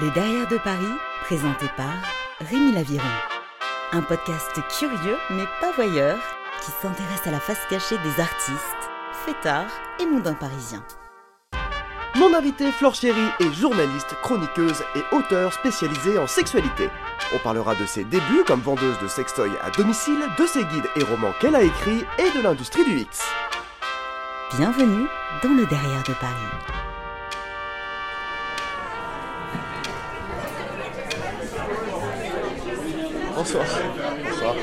Les Derrière de Paris, présenté par Rémi Laviron. Un podcast curieux mais pas voyeur qui s'intéresse à la face cachée des artistes, fêtards et mondains parisiens. Mon invité Flore Chéry est journaliste, chroniqueuse et auteure spécialisée en sexualité. On parlera de ses débuts comme vendeuse de sextoys à domicile, de ses guides et romans qu'elle a écrits et de l'industrie du X. Bienvenue dans le Derrière de Paris. Bonsoir. Bonsoir.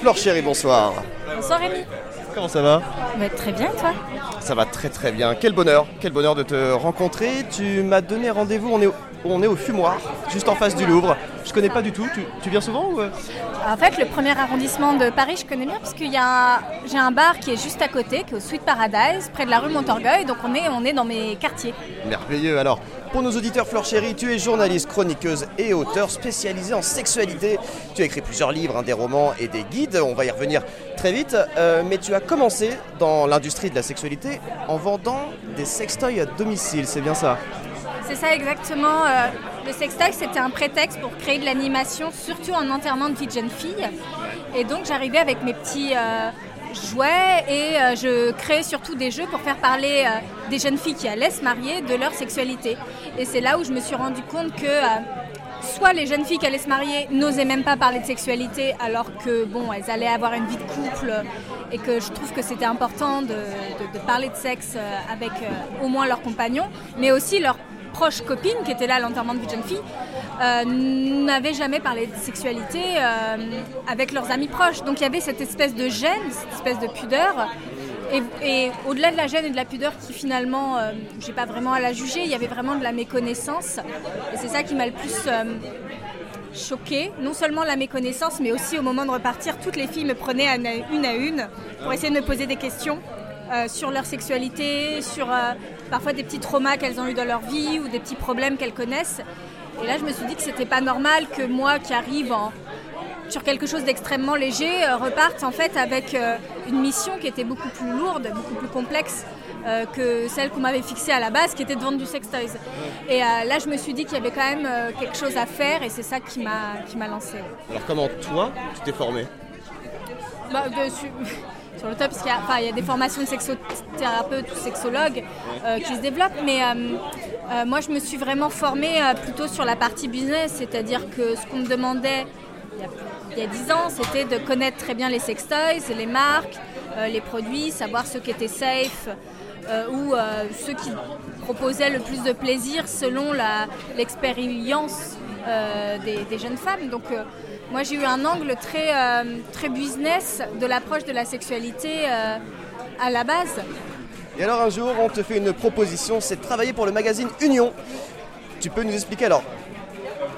Flore Chéry, bonsoir. Bonsoir Rémi. Comment ça va? Bah, très bien, toi? Ça va très très bien. Quel bonheur, quel bonheur de te rencontrer. Tu m'as donné rendez-vous, on est, au, on est au fumoir, juste en face du Louvre. Je connais pas du tout. Tu, tu viens souvent ou euh? En fait, le premier arrondissement de Paris, je connais bien parce qu'il y a j'ai un bar qui est juste à côté, qui est au Sweet Paradise, près de la rue Montorgueil. Donc on est, on est dans mes quartiers. Merveilleux. Alors, pour nos auditeurs, Flore Chéry, tu es journaliste, chroniqueuse et auteur spécialisée en sexualité. Tu as écrit plusieurs livres, hein, des romans et des guides. On va y revenir très vite. Euh, mais tu as commencé dans l'industrie de la sexualité en vendant des sextoys à domicile. C'est bien ça? C'est ça exactement. euh, le sextoy, c'était un prétexte pour créer de l'animation, surtout en enterrement de vie de jeune fille. Et donc j'arrivais avec mes petits euh, jouets et euh, je créais surtout des jeux pour faire parler euh, des jeunes filles qui allaient se marier de leur sexualité. Et c'est là où je me suis rendu compte que euh, soit les jeunes filles qui allaient se marier n'osaient même pas parler de sexualité alors que bon, elles allaient avoir une vie de couple et que je trouve que c'était important de, parler de sexe avec au moins leurs compagnons, mais aussi leurs proches copines qui étaient là à l'enterrement de vie de jeune fille euh, n'avaient jamais parlé de sexualité euh, avec leurs amis proches. Donc il y avait cette espèce de gêne, cette espèce de pudeur. Et, au-delà de la gêne et de la pudeur qui finalement, euh, j'ai pas vraiment à la juger, il y avait vraiment de la méconnaissance. Et c'est ça qui m'a le plus euh, choquée. Non seulement la méconnaissance, mais aussi au moment de repartir, toutes les filles me prenaient une à une pour essayer de me poser des questions sur leur sexualité, sur parfois des petits traumas qu'elles ont eu dans leur vie ou des petits problèmes qu'elles connaissent. Et là, je me suis dit que c'était pas normal que moi qui arrive en, sur quelque chose d'extrêmement léger euh, reparte en fait avec euh, une mission qui était beaucoup plus lourde, beaucoup plus complexe euh, que celle qu'on m'avait fixée à la base, qui était de vendre du sextoys. Et là, je me suis dit qu'il y avait quand même quelque chose à faire et c'est ça qui m'a qui m'a lancée. Alors, comment toi, tu t'es formé Bah, de- sur, le top, parce qu'il y, y a des formations de sexothérapeutes ou sexologues euh, qui se développent, mais euh, euh, moi je me suis vraiment formée plutôt sur la partie business, c'est-à-dire que ce qu'on me demandait il y a, il y a 10 ans, c'était de connaître très bien les sextoys, les marques, les produits, savoir ce qui était safe. euh, ou euh, ceux qui proposaient le plus de plaisir selon l'expérience euh, des, des jeunes femmes. Donc moi j'ai eu un angle très, euh, très business de l'approche de la sexualité euh, à la base. Et alors, un jour, on te fait une proposition c'est de travailler pour le magazine Union. Tu peux nous expliquer alors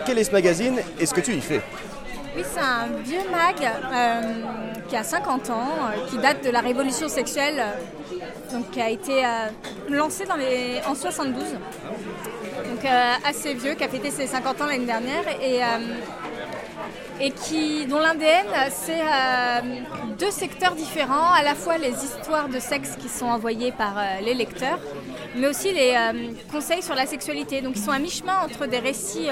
quel est ce magazine et ce que tu y fais? Oui, c'est un vieux mag euh, qui a 50 ans, euh, qui date de la révolution sexuelle, euh, donc qui a été lancé dans les, en 72. Donc assez vieux, qui a fêté ses 50 ans l'année dernière et, et qui, dont l'ADN, c'est euh, deux secteurs différents, à la fois les histoires de sexe qui sont envoyées par euh, les lecteurs, mais aussi les euh, conseils sur la sexualité. Donc ils sont à mi-chemin entre des récits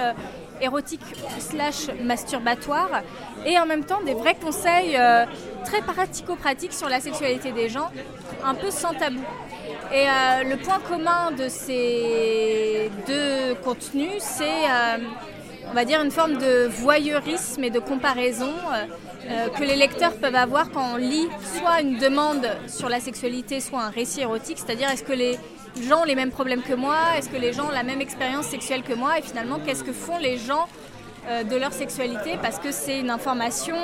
érotiques slash masturbatoires et en même temps des vrais conseils très pratico-pratiques sur la sexualité des gens, un peu sans tabou. Et le point commun de ces deux contenus, c'est on va dire une forme de voyeurisme et de comparaison euh, euh, que les lecteurs peuvent avoir quand on lit soit une demande sur la sexualité, soit un récit érotique, c'est-à-dire est-ce que les gens ont les mêmes problèmes que moi, est-ce que les gens ont la même expérience sexuelle que moi, et finalement qu'est-ce que font les gens euh, de leur sexualité, parce que c'est une information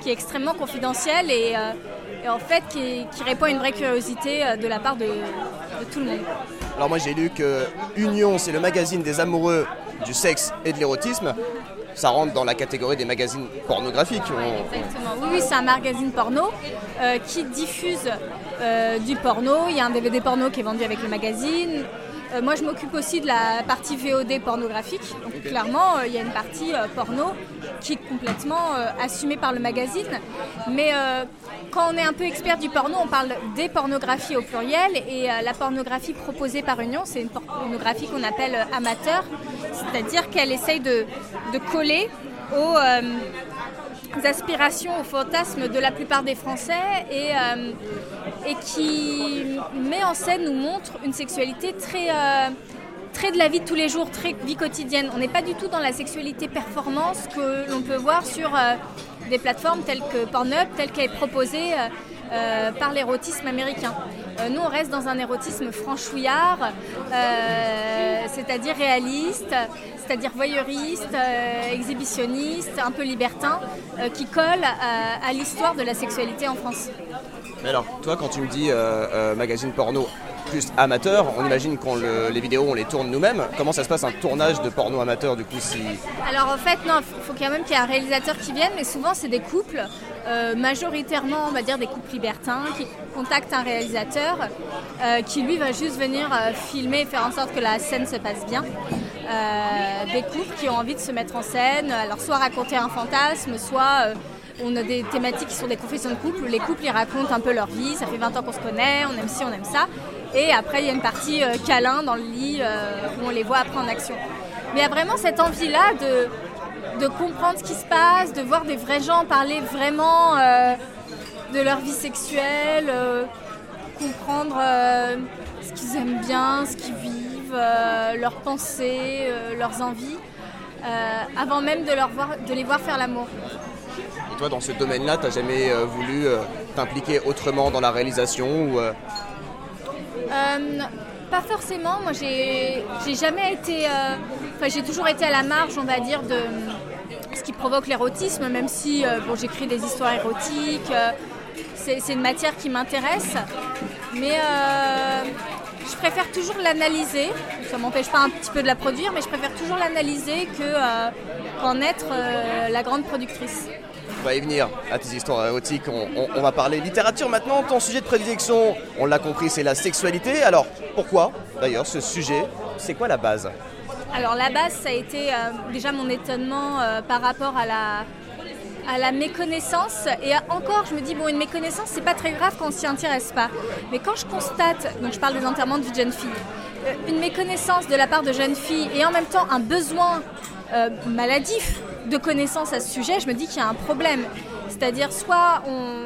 qui est extrêmement confidentielle et, en fait qui, répond à une vraie curiosité de la part de tout le monde. Alors moi j'ai lu que Union c'est le magazine des amoureux du sexe et de l'érotisme. Ça rentre dans la catégorie des magazines pornographiques. Exactement. Oui, oui, c'est un magazine porno euh, qui diffuse euh, du porno. Il y a un DVD porno qui est vendu avec le magazine. Euh, moi, je m'occupe aussi de la partie VOD pornographique. Donc, clairement, il y a une partie porno qui est complètement assumé par le magazine. Mais quand on est un peu expert du porno, on parle des pornographies au pluriel et la pornographie proposée par Union, c'est une pornographie qu'on appelle amateur, c'est-à-dire qu'elle essaye de, coller aux aspirations, aux fantasmes de la plupart des Français et, euh, qui met en scène, nous montre une sexualité très, euh, très de la vie de tous les jours, très vie quotidienne. On n'est pas du tout dans la sexualité performance que l'on peut voir sur euh, des plateformes telles que Pornhub, telle qu'elle est proposée par l'érotisme américain. nous, on reste dans un érotisme franchouillard, c'est-à-dire réaliste, c'est-à-dire voyeuriste, euh, exhibitionniste, un peu libertin, euh, qui colle à, l'histoire de la sexualité en France. Mais alors, toi, quand tu me dis euh, magazine porno plus amateur, on imagine qu'on les vidéos, on les tourne nous-mêmes. Comment ça se passe un tournage de porno amateur du coup si... Alors en fait, non, il faut quand même qu'il y ait un réalisateur qui vienne, mais souvent c'est des couples, majoritairement on va dire des couples libertins, qui contactent un réalisateur qui lui va juste venir filmer et faire en sorte que la scène se passe bien. Euh, des couples qui ont envie de se mettre en scène, alors soit raconter un fantasme, soit euh, on a des thématiques qui sont des confessions de couple les couples ils racontent un peu leur vie, ça fait 20 ans qu'on se connaît, on aime ci, on aime ça. Et après il y a une partie euh, câlin dans le lit où on les voit après en action. Mais il y a vraiment cette envie-là de, comprendre ce qui se passe, de voir des vrais gens parler vraiment de leur vie sexuelle, comprendre ce qu'ils aiment bien, ce qu'ils vivent euh, leurs pensées, euh, leurs envies, euh, avant même de, de les voir faire l'amour. Et toi, dans ce domaine-là, tu n'as jamais voulu t'impliquer autrement dans la réalisation ou, Pas forcément. Moi, j'ai jamais été. Enfin, j'ai toujours été à la marge, on va dire, de ce qui provoque l'érotisme, même si bon, j'écris des histoires érotiques. c'est une matière qui m'intéresse. Mais je préfère toujours l'analyser. Ça ne m'empêche pas un petit peu de la produire, mais je préfère toujours l'analyser euh, qu'en être euh, la grande productrice. On va y venir à tes histoires érotiques. On, va parler littérature maintenant. Ton sujet de prédilection, on l'a compris, c'est la sexualité. Alors pourquoi d'ailleurs ce sujet? C'est quoi la base? Alors la base, ça a été euh, déjà mon étonnement par rapport à la, à la méconnaissance. Et encore, je me dis, bon, une méconnaissance, c'est pas très grave quand on s'y intéresse pas. Mais quand je constate, donc je parle des enterrements de vie de jeune fille, euh, une méconnaissance de la part de jeunes filles et en même temps un besoin euh, maladif de connaissance à ce sujet, je me dis qu'il y a un problème. C'est-à-dire soit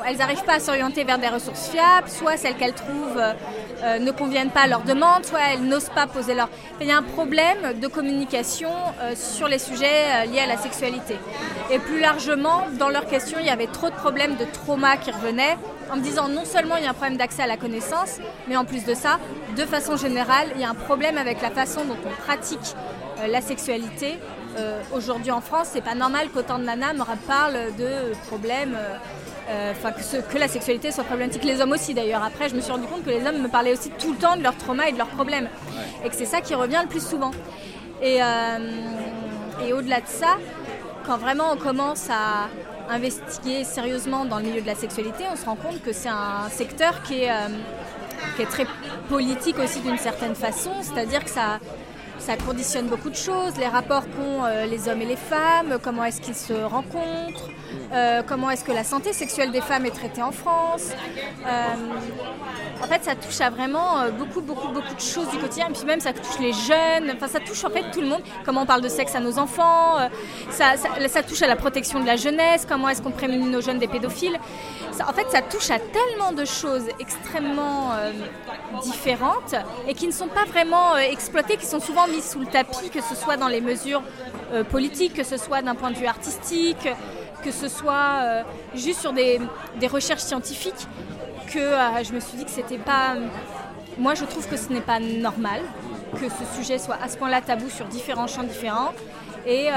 elles n'arrivent pas à s'orienter vers des ressources fiables, soit celles qu'elles trouvent euh, ne conviennent pas à leurs demandes, soit elles n'osent pas poser leur... Il y a un problème de communication sur les sujets liés à la sexualité. Et plus largement, dans leurs questions, il y avait trop de problèmes de trauma qui revenaient, en me disant non seulement il y a un problème d'accès à la connaissance, mais en plus de ça, de façon générale, il y a un problème avec la façon dont on pratique euh, la sexualité. Euh, aujourd'hui en France, c'est pas normal qu'autant de nanas me parlent de problèmes. Euh, que, que, la sexualité soit problématique. Les hommes aussi d'ailleurs. Après, je me suis rendu compte que les hommes me parlaient aussi tout le temps de leurs traumas et de leurs problèmes. Et que c'est ça qui revient le plus souvent. Et, et au-delà de ça, quand vraiment on commence à investiguer sérieusement dans le milieu de la sexualité, on se rend compte que c'est un secteur qui est, euh, qui est très politique aussi d'une certaine façon, c'est-à-dire que ça, ça conditionne beaucoup de choses, les rapports qu'ont euh, les hommes et les femmes, comment est-ce qu'ils se rencontrent, euh, comment est-ce que la santé sexuelle des femmes est traitée en France. En fait, ça touche à vraiment euh, beaucoup, beaucoup, beaucoup de choses du quotidien. Et puis même, ça touche les jeunes. Enfin, ça touche en fait tout le monde. Comment on parle de sexe à nos enfants. Euh, ça, touche à la protection de la jeunesse. Comment est-ce qu'on prémunit nos jeunes des pédophiles. en fait, ça touche à tellement de choses extrêmement euh, différentes et qui ne sont pas vraiment exploitées, qui sont souvent mises sous le tapis, que ce soit dans les mesures politiques, que ce soit d'un point de vue artistique, que ce soit juste sur des, recherches scientifiques que euh, je me suis dit que c'était pas. Moi, je trouve que ce n'est pas normal que ce sujet soit à ce point-là tabou sur différents champs différents. Et, euh,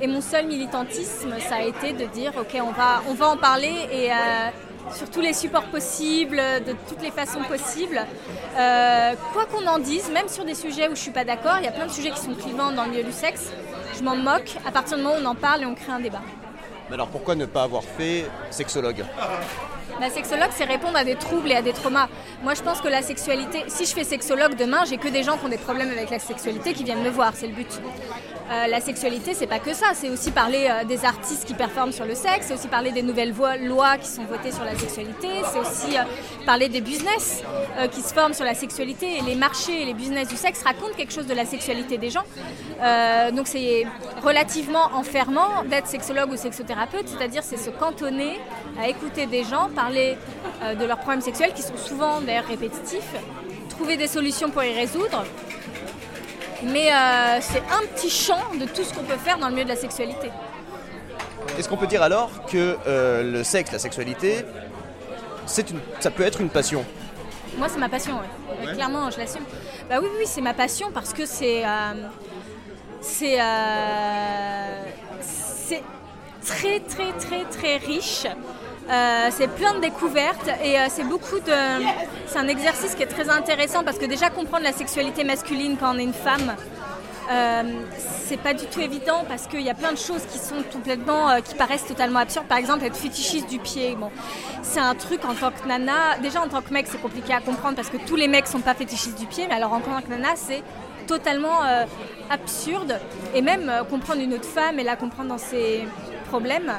et, mon seul militantisme, ça a été de dire ok, on va, on va en parler et euh, sur tous les supports possibles, de toutes les façons possibles. quoi qu'on en dise, même sur des sujets où je suis pas d'accord, il y a plein de sujets qui sont clivants dans le milieu du sexe. Je m'en moque à partir du moment où on en parle et on crée un débat. Mais alors pourquoi ne pas avoir fait sexologue? La sexologue, c'est répondre à des troubles et à des traumas. Moi, je pense que la sexualité, si je fais sexologue demain, j'ai que des gens qui ont des problèmes avec la sexualité qui viennent me voir, c'est le but. Euh, la sexualité, c'est pas que ça. C'est aussi parler euh, des artistes qui performent sur le sexe, c'est aussi parler des nouvelles lois qui sont votées sur la sexualité, c'est aussi euh, parler des business qui se forment sur la sexualité. Les marchés et les business du sexe racontent quelque chose de la sexualité des gens. donc c'est relativement enfermant d'être sexologue ou sexothérapeute, c'est-à-dire c'est se cantonner à écouter des gens parler de leurs problèmes sexuels qui sont souvent d'ailleurs répétitifs, trouver des solutions pour y résoudre mais euh, c'est un petit champ de tout ce qu'on peut faire dans le milieu de la sexualité. Est-ce qu'on peut dire alors que euh, le sexe, la sexualité, une, ça peut être une passion? Moi, c'est ma passion, oui. Clairement, je l'assume. Bah oui, oui, c'est ma passion parce que c'est. Euh, c'est. c'est très, très, très, très riche. Euh, c'est plein de découvertes et euh, c'est beaucoup de. C'est un exercice qui est très intéressant parce que déjà comprendre la sexualité masculine quand on est une femme, euh, c'est pas du tout évident parce qu'il y a plein de choses qui sont complètement, qui paraissent totalement absurdes. Par exemple, être fétichiste du pied. Bon, c'est un truc en tant que nana. Déjà en tant que mec, c'est compliqué à comprendre parce que tous les mecs sont pas fétichistes du pied. Mais alors en tant que nana, c'est totalement absurde. Et même comprendre une autre femme et la comprendre dans ses problèmes,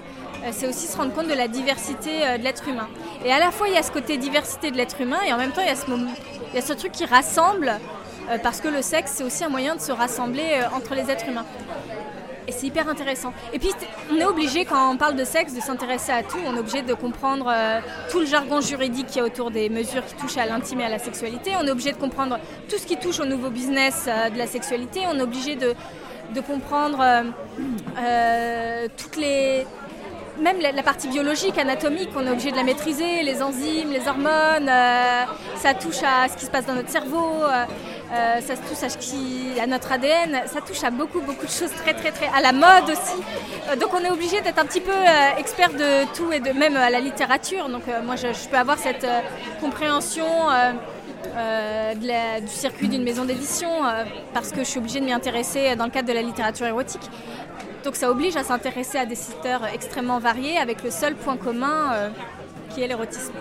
c'est aussi se rendre compte de la diversité euh, de l'être humain. Et à la fois, il y a ce côté diversité de l'être humain, et en même temps, il y a ce, truc qui rassemble, euh, parce que le sexe, c'est aussi un moyen de se rassembler entre les êtres humains. Et c'est hyper intéressant. Et puis, on est obligé, quand on parle de sexe, de s'intéresser à tout. On est obligé de comprendre tout le jargon juridique qui y a autour des mesures qui touchent à l'intime et à la sexualité. On est obligé de comprendre tout ce qui touche au nouveau business de la sexualité. On est obligé de comprendre toutes les même la, partie biologique, anatomique, on est obligé de la maîtriser, les enzymes, les hormones, euh, ça touche à ce qui se passe dans notre cerveau, euh, euh, ça touche à, qui, à, notre ADN, ça touche à beaucoup, beaucoup de choses très, très, très, à la mode aussi. donc on est obligé d'être un petit peu expert de tout et de même à la littérature. Donc moi, je, peux avoir cette compréhension. du circuit d'une maison d'édition parce que je suis obligée de m'y intéresser dans le cadre de la littérature érotique. Donc ça oblige à s'intéresser à des secteurs extrêmement variés avec le seul point commun euh, qui est l'érotisme.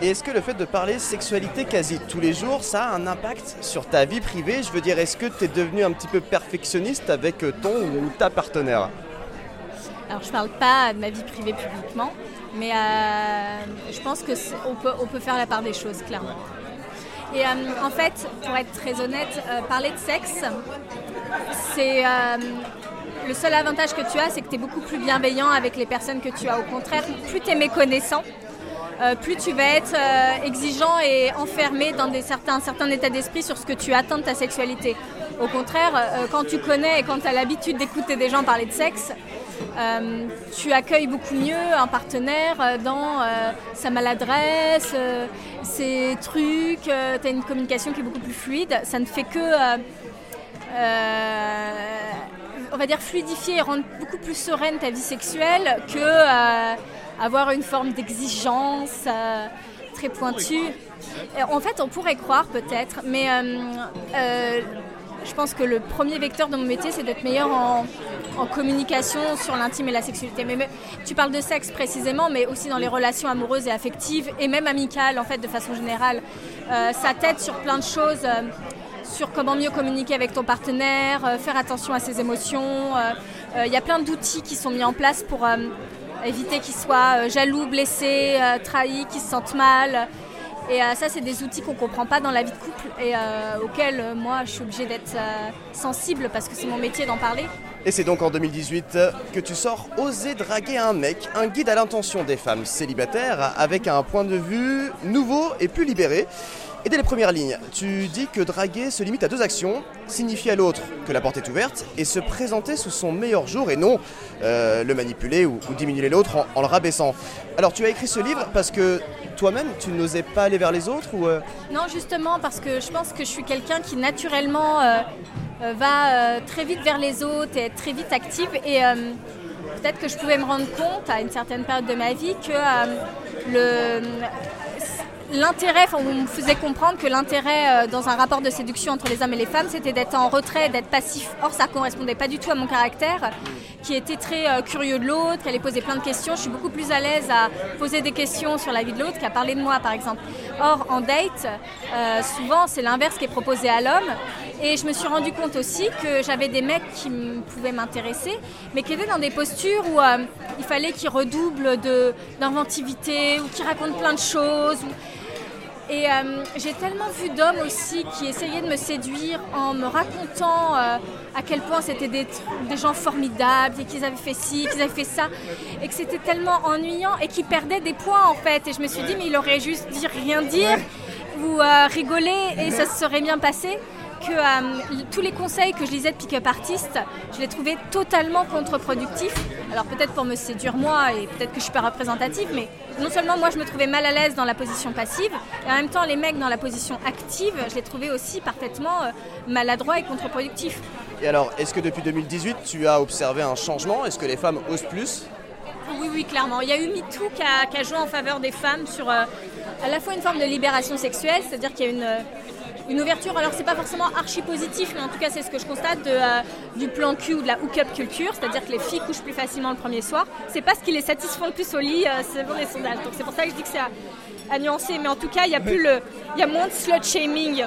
Et est-ce que le fait de parler sexualité quasi tous les jours, ça a un impact sur ta vie privée? Je veux dire, est-ce que tu es devenu un petit peu perfectionniste avec ton ou ta partenaire? Alors je ne parle pas de ma vie privée publiquement, mais euh, je pense qu'on peut, on peut faire la part des choses, clairement. Et euh, en fait, pour être très honnête, parler de sexe, c'est le seul avantage que tu as, c'est que tu es beaucoup plus bienveillant avec les personnes que tu as. Au contraire, plus tu es méconnaissant, euh, plus tu vas être euh, exigeant et enfermé dans des certains, un certain état d'esprit sur ce que tu attends de ta sexualité. Au contraire, euh, quand tu connais et quand tu as l'habitude d'écouter des gens parler de sexe, tu accueilles beaucoup mieux un partenaire dans sa maladresse, ses trucs, tu as une communication qui est beaucoup plus fluide. Ça ne fait que on va dire, fluidifier et rendre beaucoup plus sereine ta vie sexuelle que euh, avoir une forme d'exigence euh, très pointue. En fait, on pourrait croire peut-être, mais euh, je pense que le premier vecteur de mon métier, c'est d'être meilleur en, communication sur l'intime et la sexualité. Mais, tu parles de sexe précisément, mais aussi dans les relations amoureuses et affectives, et même amicales, en fait, de façon générale. ça t'aide sur plein de choses sur comment mieux communiquer avec ton partenaire, euh, faire attention à ses émotions. Euh, euh, il y a plein d'outils qui sont mis en place pour éviter qu'il soit jaloux, blessé, trahi, qu'il se sente mal. Et ça, c'est des outils qu'on ne comprend pas dans la vie de couple et auxquels moi, je suis obligée d'être sensible parce que c'est mon métier d'en parler. Et c'est donc en 2018 que tu sors Oser draguer un mec, un guide à l'intention des femmes célibataires avec un point de vue nouveau et plus libéré. Et dès les premières lignes, tu dis que draguer se limite à deux actions, signifier à l'autre que la porte est ouverte et se présenter sous son meilleur jour et non euh, le manipuler ou, diminuer l'autre en, le rabaissant. Alors tu as écrit ce livre parce que toi-même tu n'osais pas aller vers les autres euh Non justement parce que je pense que je suis quelqu'un qui naturellement euh, va très vite vers les autres et est très vite active et peut-être que je pouvais me rendre compte à une certaine période de ma vie que le l'intérêt, on me faisait comprendre que l'intérêt euh, dans un rapport de séduction entre les hommes et les femmes, c'était d'être en retrait, d'être passif. Or, ça ne correspondait pas du tout à mon caractère. qui était très euh, curieux de l'autre, qui allait poser plein de questions. Je suis beaucoup plus à l'aise à poser des questions sur la vie de l'autre qu'à parler de moi, par exemple. Or, en date, euh, souvent, c'est l'inverse qui est proposé à l'homme. Et je me suis rendu compte aussi que j'avais des mecs qui pouvaient m'intéresser, mais qui étaient dans des postures où il fallait qu'ils redoublent d'inventivité ou qu'ils racontent plein de choses. Et euh, j'ai tellement vu d'hommes aussi qui essayaient de me séduire en me racontant euh, à quel point c'était des, gens formidables et qu'ils avaient fait ci, qu'ils avaient fait ça, et que c'était tellement ennuyant et qui perdaient des points en fait. Et je me suis dit, mais il aurait juste dit rien dire ou rigoler et ça se serait bien passé que euh, tous les conseils que je lisais de pick-up artiste, je les trouvais totalement contre-productifs. Alors peut-être pour me séduire moi et peut-être que je suis pas représentative, mais non seulement moi je me trouvais mal à l'aise dans la position passive, et en même temps les mecs dans la position active, je les trouvais aussi parfaitement euh, maladroits et contre-productifs. Et alors, est-ce que depuis 2018 tu as observé un changement? Est-ce que les femmes osent plus? Oui, oui, clairement. Il y a eu MeToo qui a, qui a joué en faveur des femmes sur euh, à la fois une forme de libération sexuelle, c'est-à-dire qu'il y a une, une ouverture, alors c'est pas forcément archi positif, mais en tout cas c'est ce que je constate euh, du plan Q ou de la hook-up culture, c'est-à-dire que les filles couchent plus facilement le premier soir. C'est pas ce qui les satisfait le plus au lit euh, selon les sondages. Donc c'est pour ça que je dis que c'est à, nuancer. Mais en tout cas, il y a plus moins de slut shaming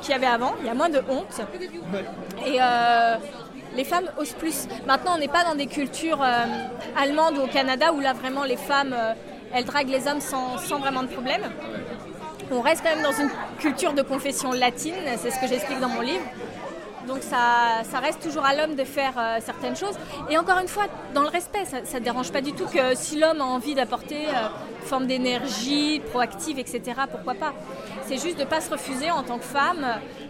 qu'il y avait avant. Il y a moins de honte. Et euh, les femmes osent plus. Maintenant, on n'est pas dans des cultures allemandes ou au Canada où là vraiment les femmes elles draguent les hommes sans vraiment de problème on reste quand même dans une culture de confession latine, c'est ce que j'explique dans mon livre. Donc ça, reste toujours à l'homme de faire euh, certaines choses. Et encore une fois, dans le respect, ça ne dérange pas du tout que si l'homme a envie d'apporter euh, forme d'énergie proactive, etc., pourquoi pas. C'est juste de ne pas se refuser en tant que femme,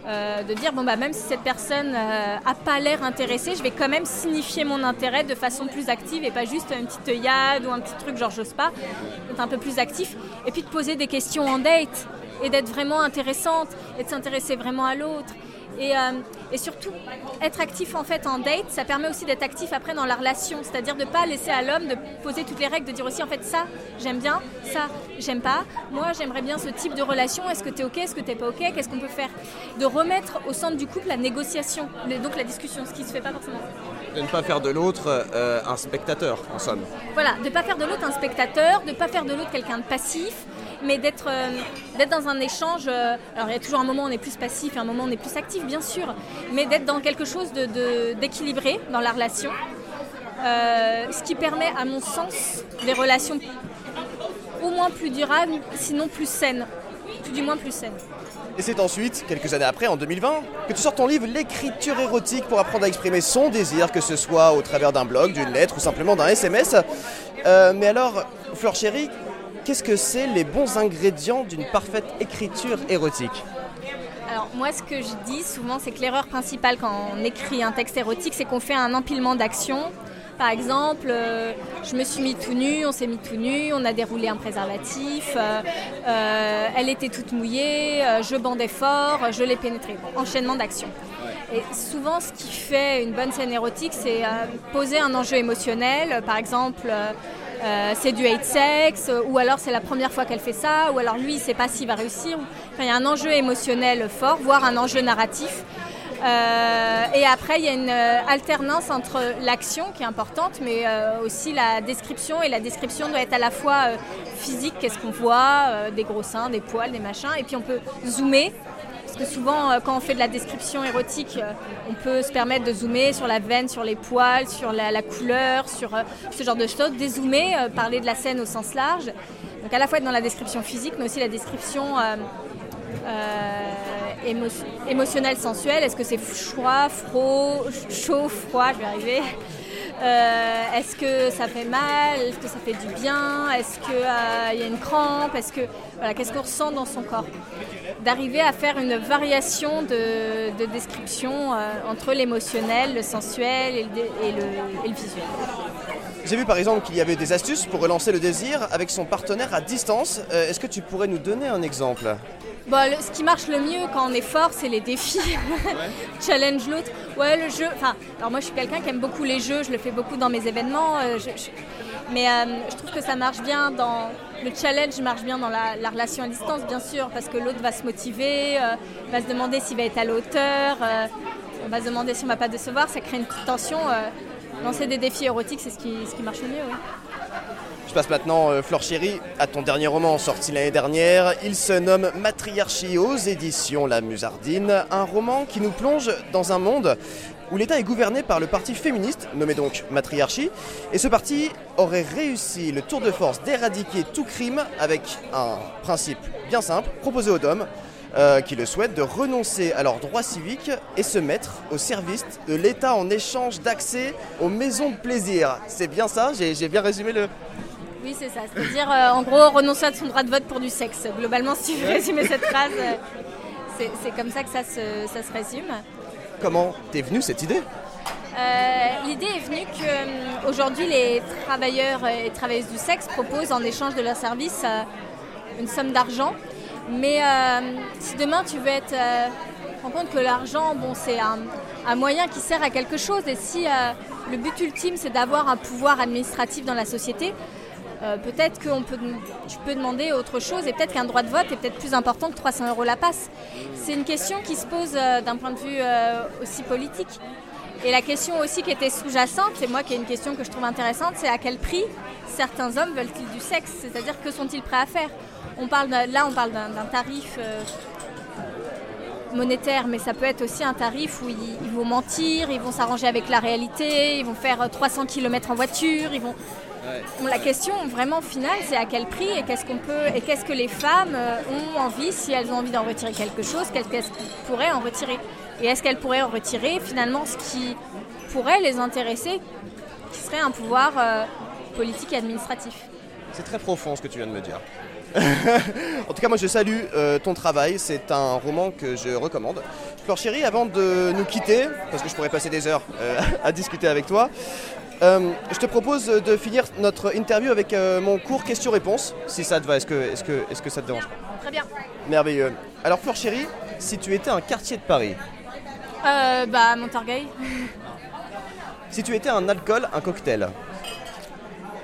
euh, de dire, bon, bah, même si cette personne n'a pas l'air intéressée, je vais quand même signifier mon intérêt de façon plus active et pas juste une petite œillade ou un petit truc genre j'ose pas, être un peu plus actif. Et puis de poser des questions en date et d'être vraiment intéressante et de s'intéresser vraiment à l'autre. Et, euh, et, surtout, être actif en fait en date, ça permet aussi d'être actif après dans la relation, c'est-à-dire de ne pas laisser à l'homme de poser toutes les règles, de dire aussi en fait ça j'aime bien, ça j'aime pas, moi j'aimerais bien ce type de relation, est-ce que tu es ok, est-ce que tu pas ok, qu'est-ce qu'on peut faire? De remettre au centre du couple la négociation, donc la discussion, ce qui se fait pas forcément. De ne pas faire de l'autre euh, un spectateur en somme. Voilà, de ne pas faire de l'autre un spectateur, de ne pas faire de l'autre quelqu'un de passif, mais d'être euh, d'être dans un échange. Euh, alors il y a toujours un moment où on est plus passif et un moment où on est plus actif, bien sûr, mais d'être dans quelque chose d'équilibré de, dans la relation. Euh, ce qui permet, à mon sens, des relations au moins plus durables, sinon plus saines, tout du moins plus saines. Et c'est ensuite, quelques années après, en 2020, que tu sors ton livre L'écriture érotique pour apprendre à exprimer son désir, que ce soit au travers d'un blog, d'une lettre ou simplement d'un SMS. mais alors, Fleur Chérie, qu'est-ce que c'est les bons ingrédients d'une parfaite écriture érotique alors moi ce que je dis souvent c'est que l'erreur principale quand on écrit un texte érotique c'est qu'on fait un empilement d'actions. Par exemple, euh, je me suis mis tout nu, on s'est mis tout nu, on a déroulé un préservatif, euh, euh, elle était toute mouillée, je bandais fort, je l'ai pénétré. enchaînement d'actions. Et souvent, ce qui fait une bonne scène érotique, c'est poser un enjeu émotionnel. Par exemple, euh, c'est du hate sex, ou alors c'est la première fois qu'elle fait ça, ou alors lui il sait pas s'il va réussir. il y a un enjeu émotionnel fort, voire un enjeu narratif. Euh, et après, il y a une euh, alternance entre l'action qui est importante, mais aussi la description. Et la description doit être à la fois physique, qu'est-ce qu'on voit, des gros seins, des poils, des machins. Et puis on peut zoomer que souvent, euh, quand on fait de la description érotique, euh, on peut se permettre de zoomer sur la veine, sur les poils, sur la, couleur, sur euh, ce genre de choses, dézoomer, parler de la scène au sens large. Donc à la fois être dans la description physique, mais aussi la description émotionnelle, sensuelle. Est-ce que c'est froid, froid, chaud, froid, je vais arriver euh, est-ce que ça fait mal? Est-ce que ça fait du bien? Est-ce qu'il euh, y a une crampe? Est-ce que voilà, qu'est-ce qu'on ressent dans son corps? D'arriver à faire une variation de, description euh, entre l'émotionnel, le sensuel et le, visuel. J'ai vu par exemple qu'il y avait des astuces pour relancer le désir avec son partenaire à distance. Est-ce que tu pourrais nous donner un exemple? Ce qui marche le mieux quand on est fort, c'est les défis. Challenge l'autre. Ouais, le jeu. Enfin, alors moi, je suis quelqu'un qui aime beaucoup les jeux. Je le fais beaucoup dans mes événements. Euh, mais euh, je trouve que ça marche bien dans le challenge marche bien dans la, relation à distance, bien sûr, parce que l'autre va se motiver, euh, va se demander s'il va être à la hauteur, on va se demander si on va pas décevoir, ça crée une petite tension. lancer des défis érotiques, c'est ce qui, ce qui marche le mieux, oui. Je passe maintenant, euh, Flore à ton dernier roman sorti l'année dernière. Il se nomme Matriarchie aux éditions La Musardine, un roman qui nous plonge dans un monde où l'État est gouverné par le parti féministe, nommé donc Matriarchie, et ce parti aurait réussi le tour de force d'éradiquer tout crime avec un principe bien simple, proposé aux hommes, euh, qui le souhaitent de renoncer à leurs droits civiques et se mettre au service de l'État en échange d'accès aux maisons de plaisir. C'est bien ça? J'ai bien résumé le, Oui, c'est ça. C'est-à-dire, euh, en gros, renoncer à son droit de vote pour du sexe. Globalement, si tu veux résumer cette phrase, euh, c'est comme ça que ça se, ça se résume. Comment t'es venue cette idée? Euh, L'idée est venue qu'aujourd'hui, les travailleurs et travailleuses du sexe proposent en échange de leurs services une somme d'argent. Mais euh, si demain tu veux être. Euh, rends compte que l'argent, bon, c'est un, un moyen qui sert à quelque chose. Et si le but ultime, c'est d'avoir un pouvoir administratif dans la société, euh, peut-être que peut, tu peux demander autre chose et peut-être qu'un droit de vote est peut-être plus important que 300 euros la passe. C'est une question qui se pose euh, d'un point de vue euh, aussi politique. Et la question aussi qui était sous-jacente, c'est moi qui est une question que je trouve intéressante, c'est à quel prix certains hommes veulent-ils du sexe? C'est-à-dire que sont-ils prêts à faire? On parle Là, on parle d'un tarif monétaire, mais ça peut être aussi un tarif où ils, ils vont mentir, ils vont s'arranger avec la réalité, ils vont faire euh, 300 km en voiture, ils vont... La question vraiment finale, c'est à quel prix et qu'est-ce qu'on peut et qu'est-ce que les femmes euh, ont envie, si elles ont envie d'en retirer quelque chose, qu'est-ce qu'elles pourraient en retirer Et est-ce qu'elles pourraient en retirer finalement ce qui pourrait les intéresser, qui serait un pouvoir euh, politique et administratif? C'est très profond ce que tu viens de me dire. en tout cas, moi je salue euh, ton travail. C'est un roman que je recommande. Flore Chéri, avant de nous quitter, parce que je pourrais passer des heures à discuter avec toi, euh, je te propose de finir notre interview avec euh, mon cours questions-réponses, si ça te va. Est-ce que, est que, est que ça te dérange Très bien. Merveilleux. Alors, Flore Chéri, si tu étais un quartier de Paris, Euh, bah, Montorgueil. si tu étais un alcool, un cocktail,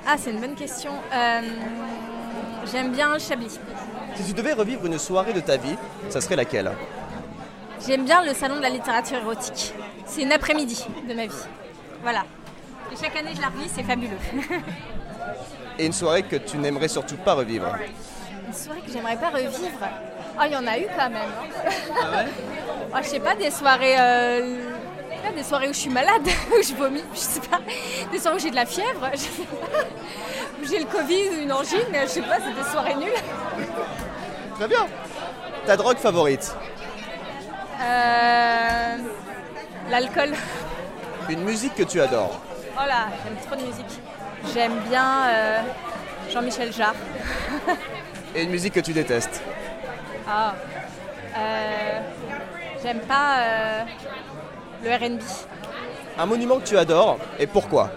Ah, c'est une bonne question. Euh, J'aime bien le Chablis. si tu devais revivre une soirée de ta vie, ça serait laquelle? J'aime bien le salon de la littérature érotique. C'est une après-midi de ma vie. Voilà. Et chaque année, je la revis, c'est fabuleux. Et une soirée que tu n'aimerais surtout pas revivre Une soirée que j'aimerais pas revivre. Ah, il y en a eu quand même. hein. Ah, je sais pas, des soirées. euh, des soirées où je suis malade, où je vomis, je sais pas. Des soirées où j'ai de la fièvre, je sais pas. Où j'ai le Covid ou une angine, je sais pas, c'est des soirées nulles. Très bien. Ta drogue favorite Euh, L'alcool. Une musique que tu adores Oh là, j'aime trop de musique. J'aime bien euh, Jean-Michel Jarre. Et une musique que tu détestes Ah. Euh, J'aime pas euh, le RB. Un monument que tu adores et pourquoi?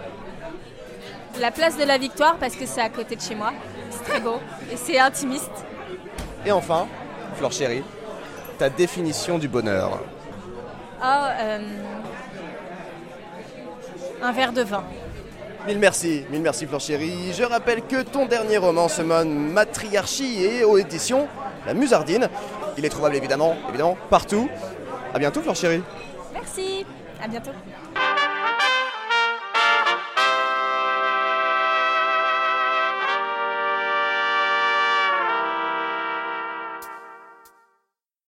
La place de la Victoire parce que c'est à côté de chez moi. C'est très beau et c'est intimiste. Et enfin, Flore chérie, ta définition du bonheur. Ah, euh, un verre de vin. Mille merci, mille merci Flore chérie. Je rappelle que ton dernier roman se nomme Matriarchie et aux éditions La Musardine. Il est trouvable évidemment, évidemment, partout. À bientôt Flore chérie. Merci, à bientôt.